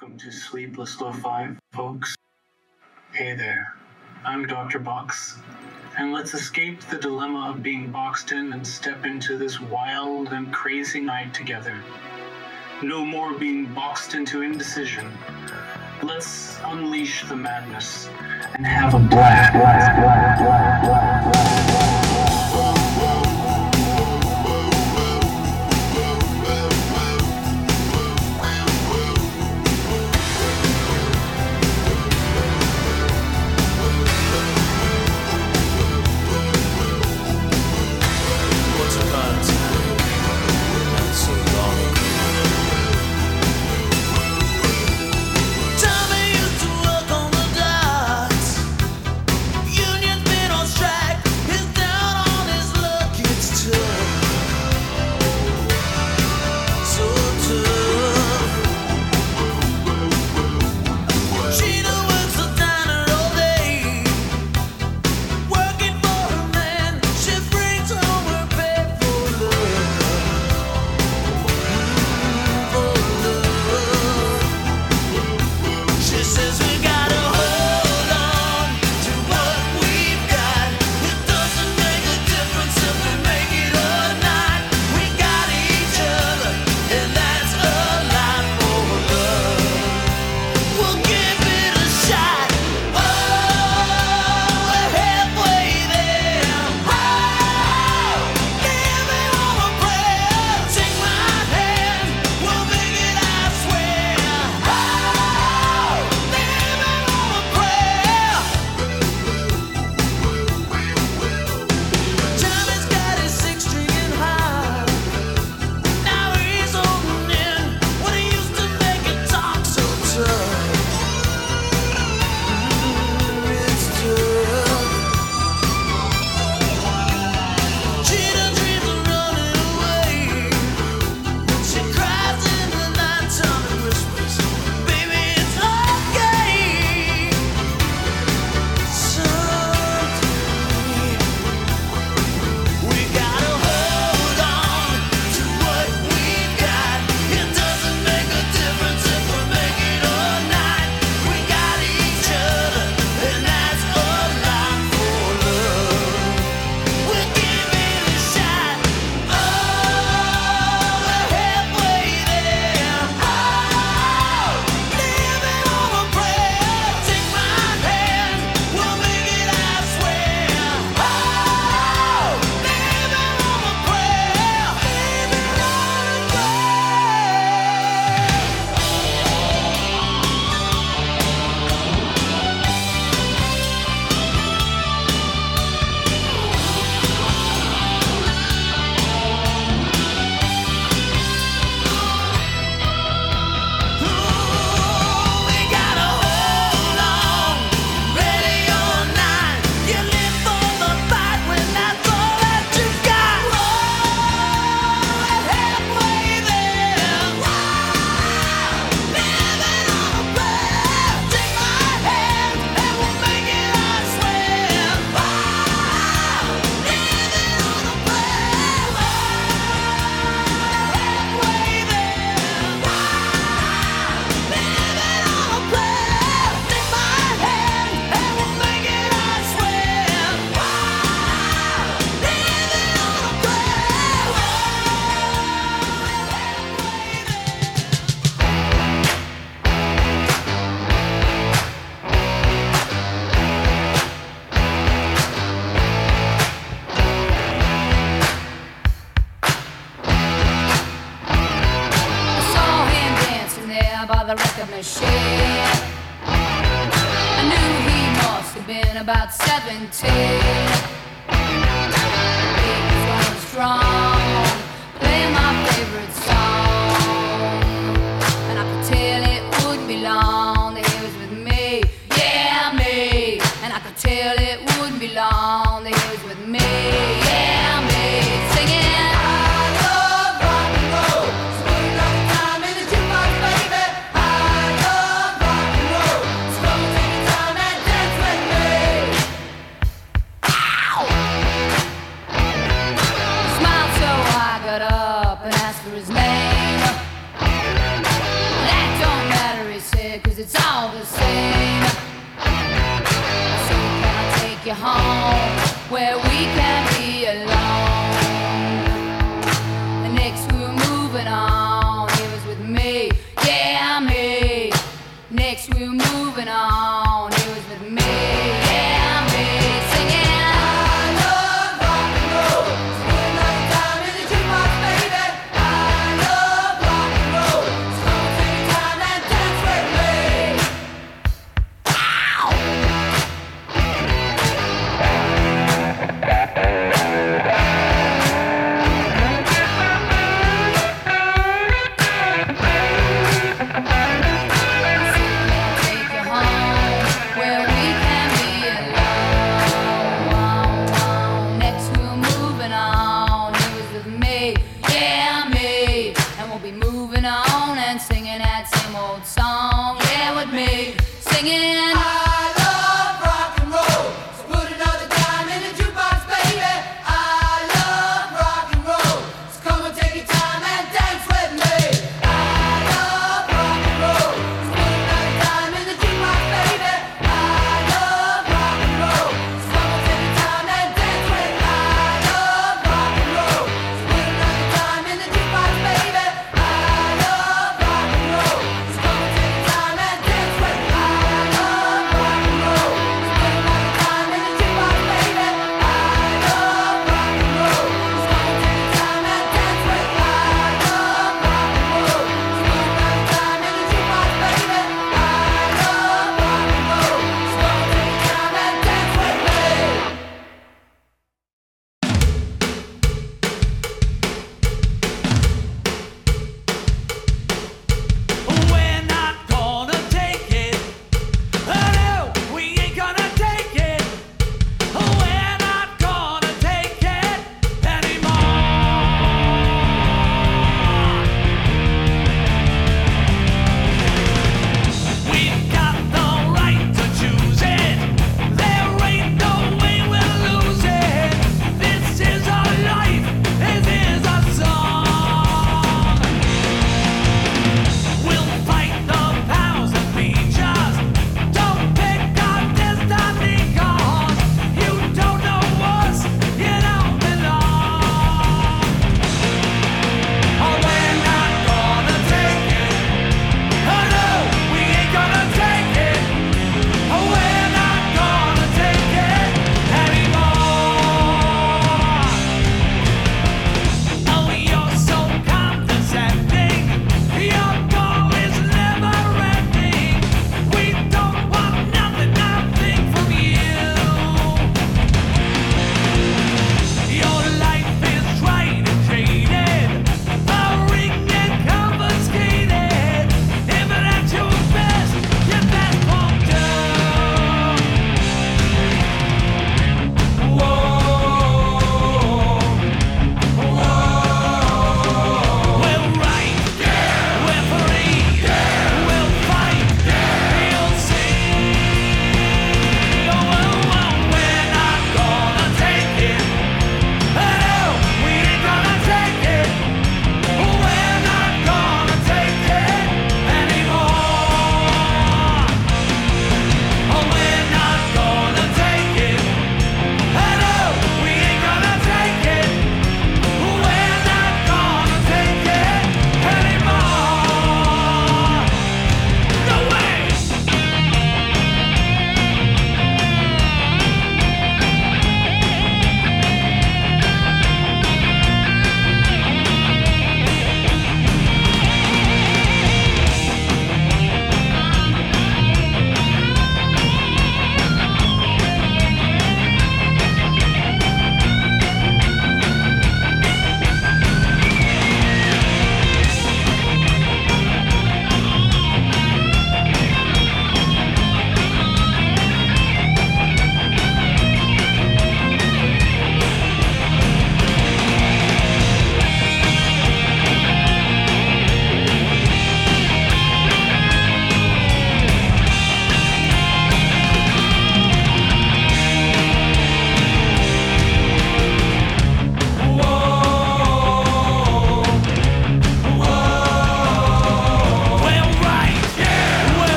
Welcome to Sleepless Lo-Fi, folks. Hey there, I'm Dr. Box, and let's escape the dilemma of being boxed in and step into this wild and crazy night together. No more being boxed into indecision. Let's unleash the madness and have a blast. blast, blast, blast about 17.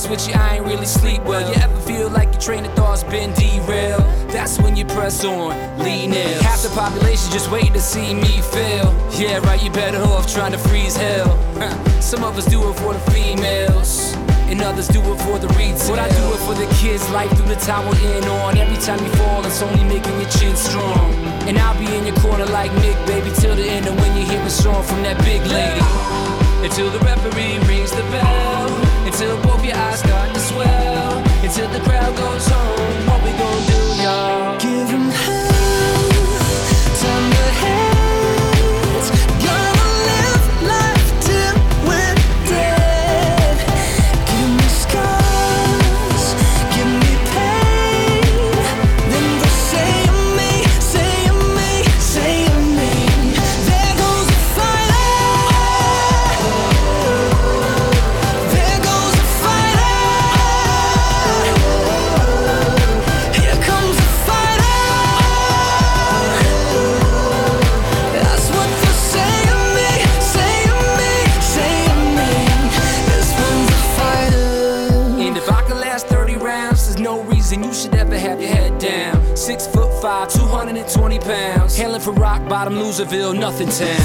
honest with you, I ain't really sleep well. You ever feel like your train of thought's been derailed? That's when you press on, lean in. Half the population just waiting to see me fail. Yeah, right, you better off trying to freeze hell. Some of us do it for the females and others do it for the retail. But I do it for the kids, life through the tower in on. Every time you fall, it's only making your chin strong. And I'll be in your corner like Nick, baby, till the end of when you hear a song from that big lady. Until the referee rings the bell. Until both your eyes start to swell. Until the crowd goes home. What we gonna do, y'all? Give hell. Washington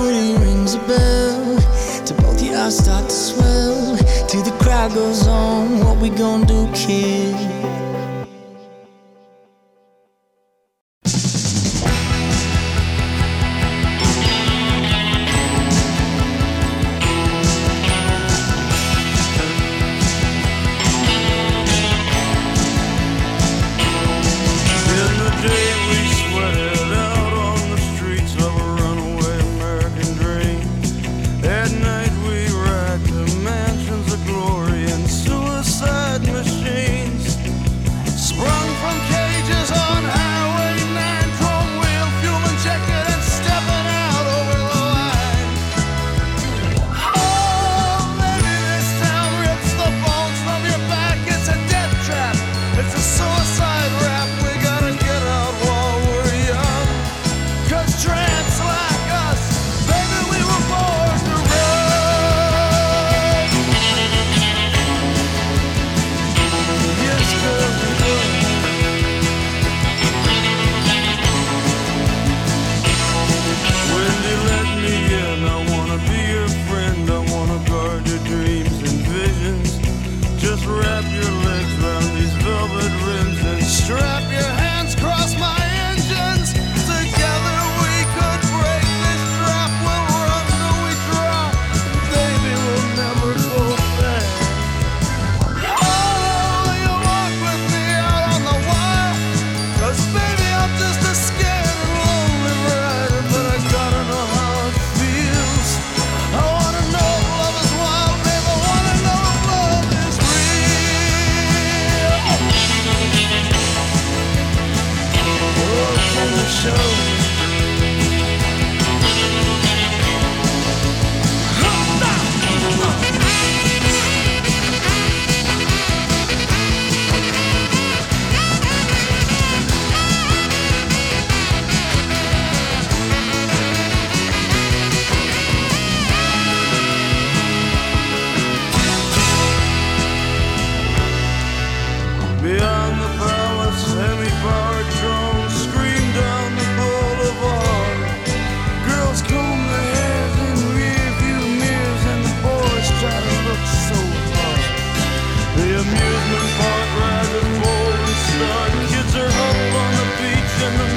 footy rings a bell. To both your eyes start to swell. Till the crowd goes on, what we gonna do, kid?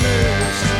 mist